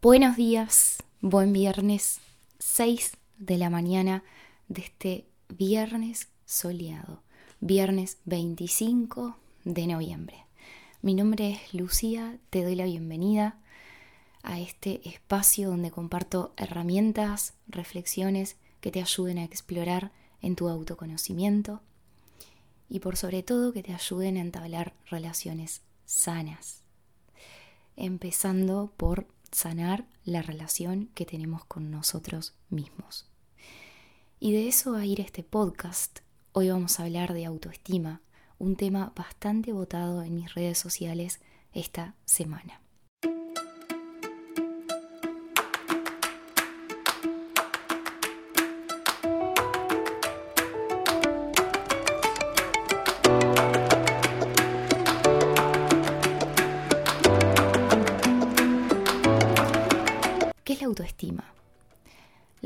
Buenos días, buen viernes, 6 de la mañana de este viernes soleado, viernes 25 de noviembre. Mi nombre es Lucía, te doy la bienvenida a este espacio donde comparto herramientas, reflexiones que te ayuden a explorar en tu autoconocimiento y por sobre todo que te ayuden a entablar relaciones sanas. Empezando por sanar la relación que tenemos con nosotros mismos. Y de eso va a ir este podcast. Hoy vamos a hablar de autoestima, un tema bastante votado en mis redes sociales esta semana.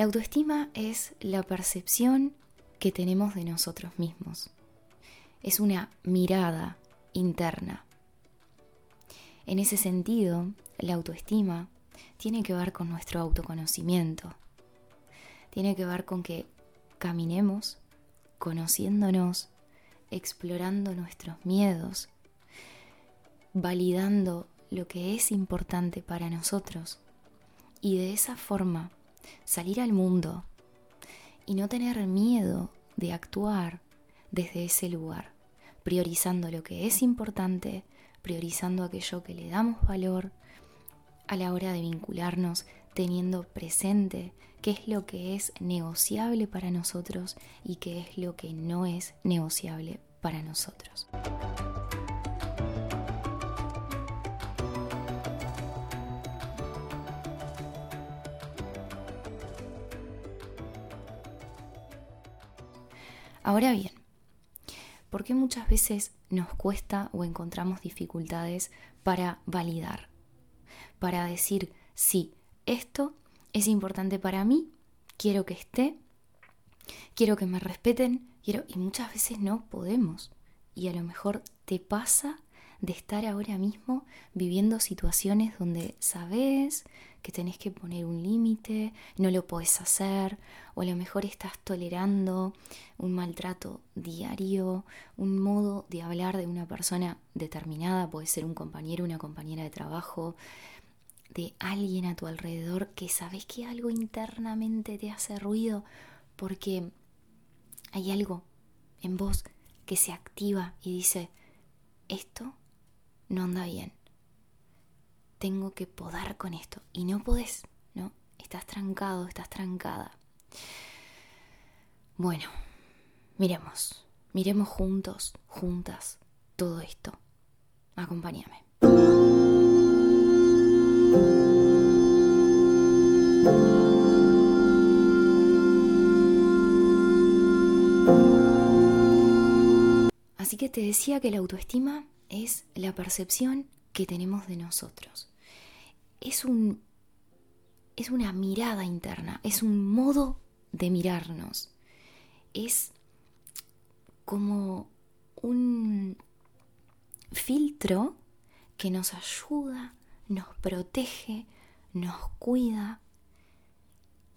La autoestima es la percepción que tenemos de nosotros mismos. Es una mirada interna. En ese sentido, la autoestima tiene que ver con nuestro autoconocimiento. Tiene que ver con que caminemos conociéndonos, explorando nuestros miedos, validando lo que es importante para nosotros y de esa forma salir al mundo y no tener miedo de actuar desde ese lugar, priorizando lo que es importante, priorizando aquello que le damos valor a la hora de vincularnos, teniendo presente qué es lo que es negociable para nosotros y qué es lo que no es negociable para nosotros. Ahora bien, ¿por qué muchas veces nos cuesta o encontramos dificultades para validar? Para decir, sí, esto es importante para mí, quiero que esté, quiero que me respeten, quiero y muchas veces no podemos. Y a lo mejor te pasa de estar ahora mismo viviendo situaciones donde sabes que tenés que poner un límite, no lo podés hacer, o a lo mejor estás tolerando un maltrato diario, un modo de hablar de una persona determinada, puede ser un compañero, una compañera de trabajo, de alguien a tu alrededor que sabes que algo internamente te hace ruido porque hay algo en vos que se activa y dice, esto no anda bien. Tengo que podar con esto. Y no podés, ¿no? Estás trancado, estás trancada. Bueno, miremos, miremos juntos, juntas, todo esto. Acompáñame. Así que te decía que la autoestima es la percepción que tenemos de nosotros. Es un es una mirada interna, es un modo de mirarnos. Es como un filtro que nos ayuda, nos protege, nos cuida.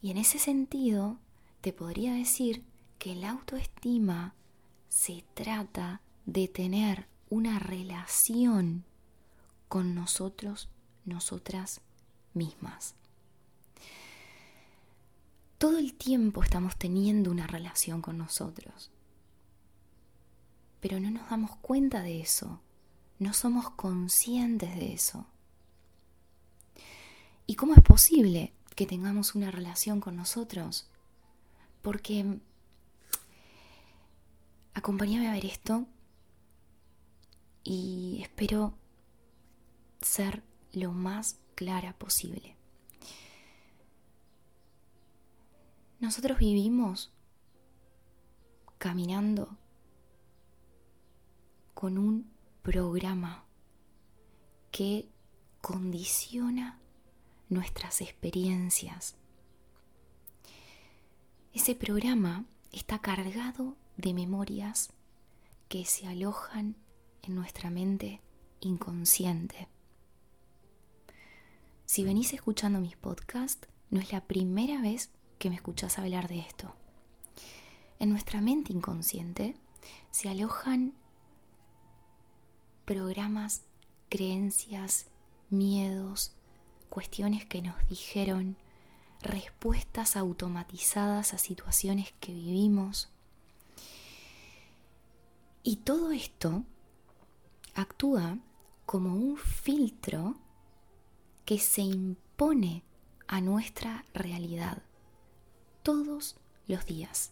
Y en ese sentido, te podría decir que la autoestima se trata de tener una relación con nosotros, nosotras mismas. Todo el tiempo estamos teniendo una relación con nosotros, pero no nos damos cuenta de eso, no somos conscientes de eso. ¿Y cómo es posible que tengamos una relación con nosotros? Porque, acompáñame a ver esto, y espero ser lo más clara posible. Nosotros vivimos caminando con un programa que condiciona nuestras experiencias. Ese programa está cargado de memorias que se alojan en nuestra mente inconsciente. Si venís escuchando mis podcasts, no es la primera vez que me escuchás hablar de esto. En nuestra mente inconsciente se alojan programas, creencias, miedos, cuestiones que nos dijeron, respuestas automatizadas a situaciones que vivimos. Y todo esto actúa como un filtro que se impone a nuestra realidad todos los días.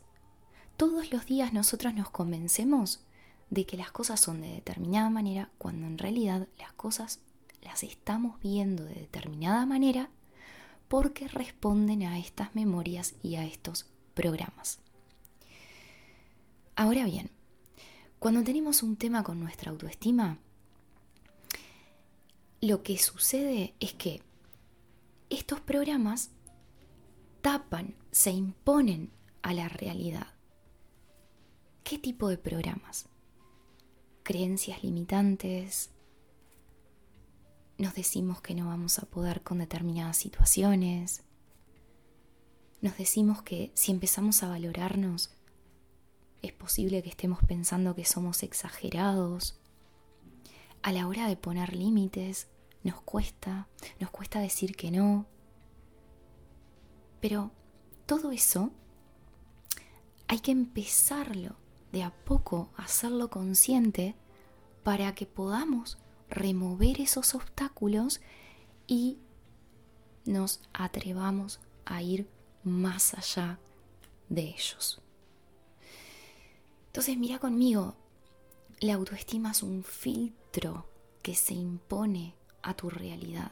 Todos los días nosotros nos convencemos de que las cosas son de determinada manera cuando en realidad las cosas las estamos viendo de determinada manera porque responden a estas memorias y a estos programas. Ahora bien, cuando tenemos un tema con nuestra autoestima, lo que sucede es que estos programas tapan, se imponen a la realidad. ¿Qué tipo de programas? Creencias limitantes. Nos decimos que no vamos a poder con determinadas situaciones. Nos decimos que si empezamos a valorarnos, es posible que estemos pensando que somos exagerados. A la hora de poner límites, nos cuesta, nos cuesta decir que no. Pero todo eso hay que empezarlo de a poco, hacerlo consciente para que podamos remover esos obstáculos y nos atrevamos a ir más allá de ellos. Entonces mira conmigo, la autoestima es un filtro que se impone a tu realidad.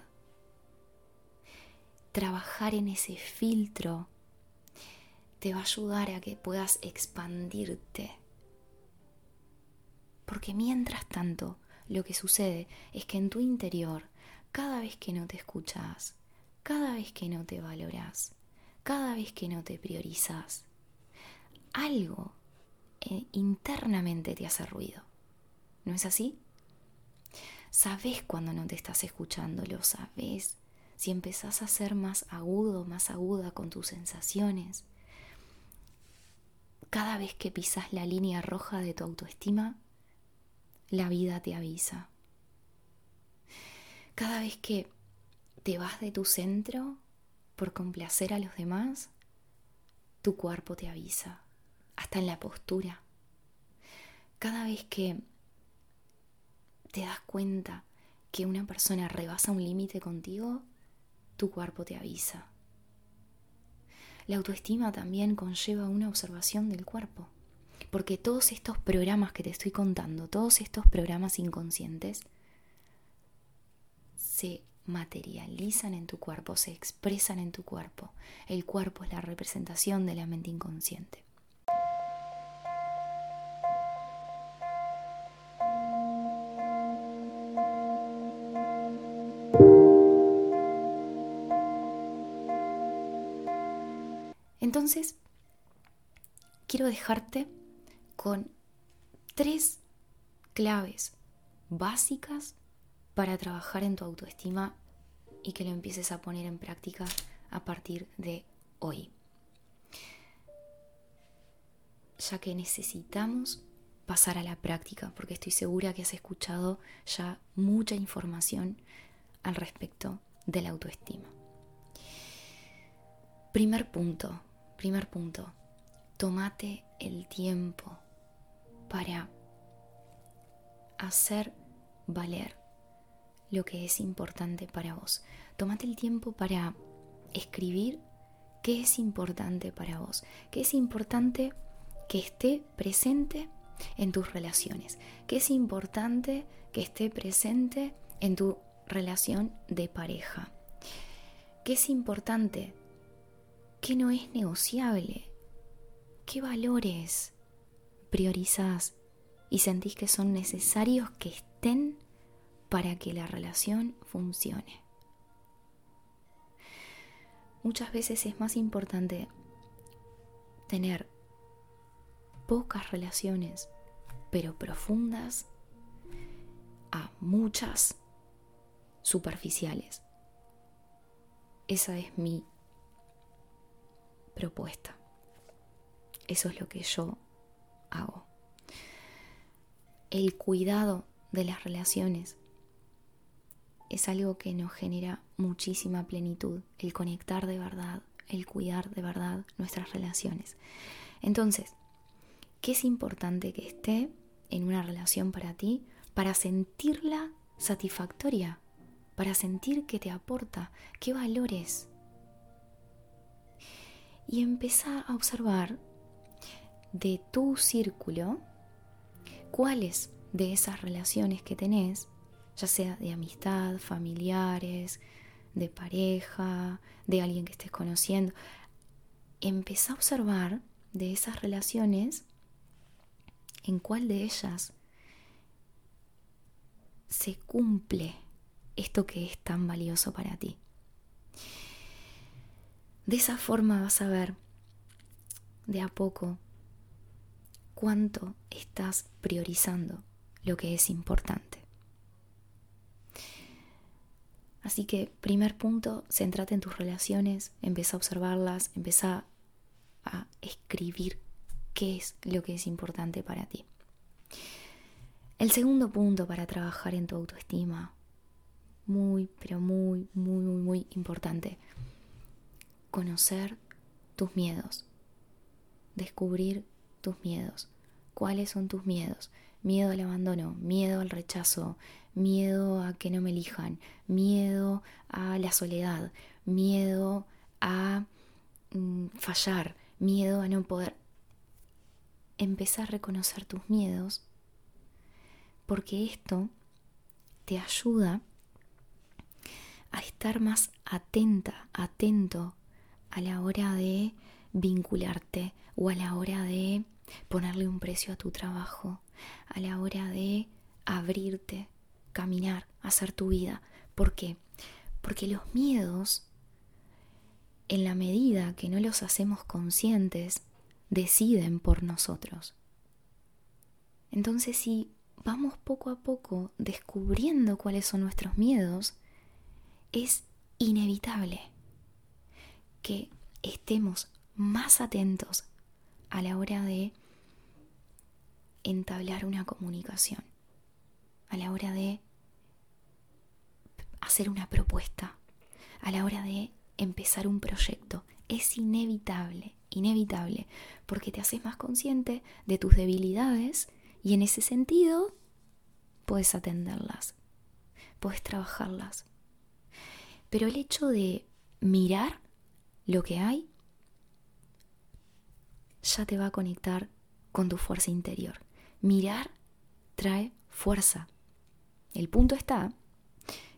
Trabajar en ese filtro te va a ayudar a que puedas expandirte. Porque mientras tanto, lo que sucede es que en tu interior, cada vez que no te escuchas, cada vez que no te valoras, cada vez que no te priorizas, algo eh, internamente te hace ruido. ¿No es así? Sabes cuando no te estás escuchando, lo sabes. Si empezás a ser más agudo, más aguda con tus sensaciones. Cada vez que pisas la línea roja de tu autoestima, la vida te avisa. Cada vez que te vas de tu centro por complacer a los demás, tu cuerpo te avisa, hasta en la postura. Cada vez que te das cuenta que una persona rebasa un límite contigo, tu cuerpo te avisa. La autoestima también conlleva una observación del cuerpo, porque todos estos programas que te estoy contando, todos estos programas inconscientes, se materializan en tu cuerpo, se expresan en tu cuerpo. El cuerpo es la representación de la mente inconsciente. Entonces, quiero dejarte con tres claves básicas para trabajar en tu autoestima y que lo empieces a poner en práctica a partir de hoy. Ya que necesitamos pasar a la práctica, porque estoy segura que has escuchado ya mucha información al respecto de la autoestima. Primer punto, primer punto, tómate el tiempo para hacer valer lo que es importante para vos. Tómate el tiempo para escribir qué es importante para vos, qué es importante que esté presente en tus relaciones, qué es importante que esté presente en tu relación de pareja, qué es importante, qué no es negociable, qué valores priorizás y sentís que son necesarios que estén para que la relación funcione. Muchas veces es más importante tener pocas relaciones, pero profundas, a muchas superficiales. Esa es mi propuesta. Eso es lo que yo hago. El cuidado de las relaciones es algo que nos genera muchísima plenitud, el conectar de verdad, el cuidar de verdad nuestras relaciones. Entonces, ¿qué es importante que esté en una relación para ti para sentirla satisfactoria, para sentir que te aporta, qué valores? Y empieza a observar de tu círculo cuáles de esas relaciones que tenés, ya sea de amistad, familiares, de pareja, de alguien que estés conociendo, empieza a observar de esas relaciones en cuál de ellas se cumple esto que es tan valioso para ti. De esa forma vas a ver de a poco cuánto estás priorizando lo que es importante. Así que, primer punto, centrate en tus relaciones, empieza a observarlas, empieza a escribir qué es lo que es importante para ti. El segundo punto para trabajar en tu autoestima, muy, pero muy, muy, muy, muy importante, conocer tus miedos, descubrir tus miedos. ¿Cuáles son tus miedos? Miedo al abandono, miedo al rechazo, miedo a que no me elijan, miedo a la soledad, miedo a mm, fallar, miedo a no poder. Empezar a reconocer tus miedos porque esto te ayuda a estar más atenta, atento a la hora de vincularte o a la hora de ponerle un precio a tu trabajo, a la hora de abrirte, caminar, hacer tu vida. ¿Por qué? Porque los miedos, en la medida que no los hacemos conscientes, deciden por nosotros. Entonces, si vamos poco a poco descubriendo cuáles son nuestros miedos, es inevitable que estemos más atentos a la hora de entablar una comunicación, a la hora de hacer una propuesta, a la hora de empezar un proyecto. Es inevitable, inevitable, porque te haces más consciente de tus debilidades y en ese sentido puedes atenderlas, puedes trabajarlas. Pero el hecho de mirar lo que hay ya te va a conectar con tu fuerza interior. Mirar trae fuerza. El punto está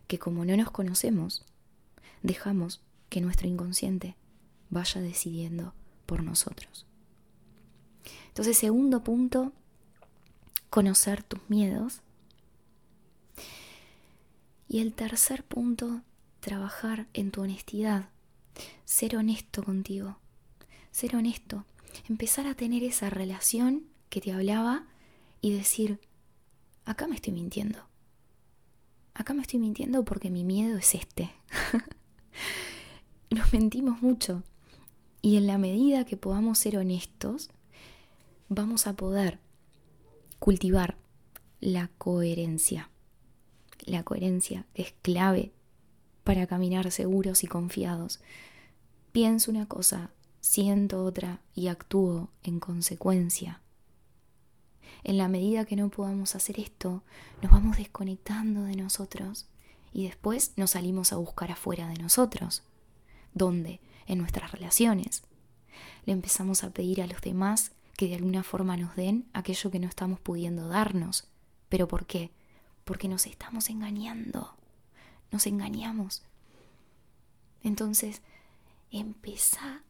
que como no nos conocemos, dejamos que nuestro inconsciente vaya decidiendo por nosotros. Entonces, segundo punto, conocer tus miedos. Y el tercer punto, trabajar en tu honestidad, ser honesto contigo, ser honesto, empezar a tener esa relación que te hablaba y decir, acá me estoy mintiendo. Acá me estoy mintiendo porque mi miedo es este. Nos mentimos mucho. Y en la medida que podamos ser honestos, vamos a poder cultivar la coherencia. La coherencia es clave para caminar seguros y confiados. Pienso una cosa, siento otra y actúo en consecuencia. En la medida que no podamos hacer esto, nos vamos desconectando de nosotros y después nos salimos a buscar afuera de nosotros. ¿Dónde? En nuestras relaciones. Le empezamos a pedir a los demás que de alguna forma nos den aquello que no estamos pudiendo darnos. ¿Pero por qué? Porque nos estamos engañando. Nos engañamos. Entonces, empieza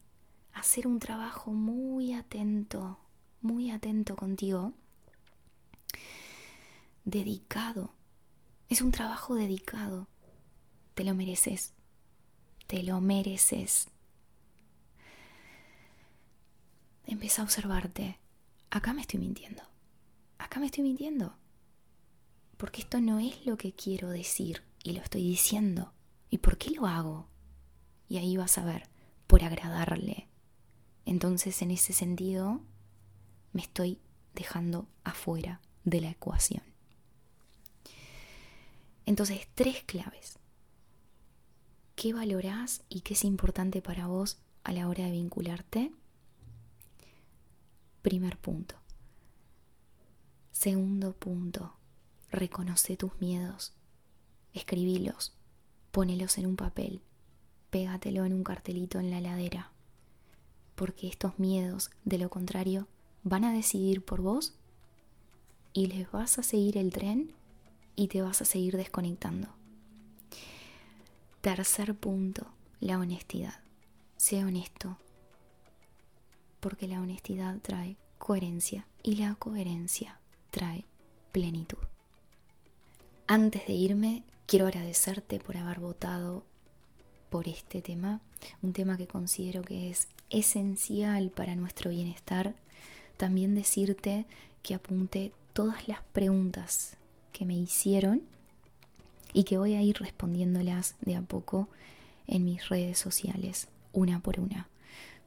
a hacer un trabajo muy atento, muy atento contigo dedicado. Es un trabajo dedicado. Te lo mereces. Te lo mereces. Empieza a observarte. Acá me estoy mintiendo. Acá me estoy mintiendo. Porque esto no es lo que quiero decir y lo estoy diciendo. ¿Y por qué lo hago? y ahí vas a ver, por agradarle. Entonces, en ese sentido, me estoy dejando afuera de la ecuación. Entonces, tres claves. ¿Qué valorás y qué es importante para vos a la hora de vincularte? Primer punto. Segundo punto, reconoce tus miedos, escribilos, ponelos en un papel, pégatelo en un cartelito en la ladera, porque estos miedos, de lo contrario, van a decidir por vos y les vas a seguir el tren y te vas a seguir desconectando. Tercer punto, la honestidad. Sea honesto, porque la honestidad trae coherencia y la coherencia trae plenitud. Antes de irme, quiero agradecerte por haber votado por este tema, un tema que considero que es esencial para nuestro bienestar. También decirte que apunte todas las preguntas que me hicieron y que voy a ir respondiéndolas de a poco en mis redes sociales, una por una,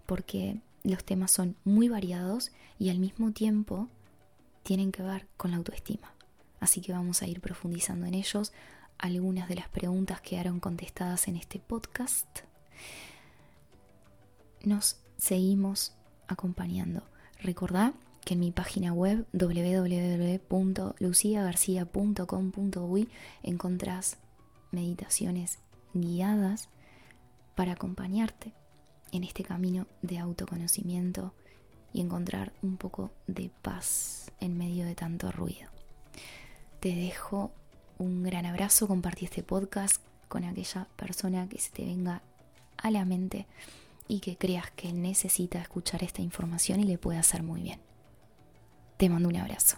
porque los temas son muy variados y al mismo tiempo tienen que ver con la autoestima. Así que vamos a ir profundizando en ellos. Algunas de las preguntas quedaron contestadas en este podcast. Nos seguimos acompañando. Recordá que en mi página web www.luciagarcia.com.uy encontrás meditaciones guiadas para acompañarte en este camino de autoconocimiento y encontrar un poco de paz en medio de tanto ruido. Te dejo un gran abrazo, compartí este podcast con aquella persona que se te venga a la mente y que creas que necesita escuchar esta información y le puede hacer muy bien. Te mando un abrazo.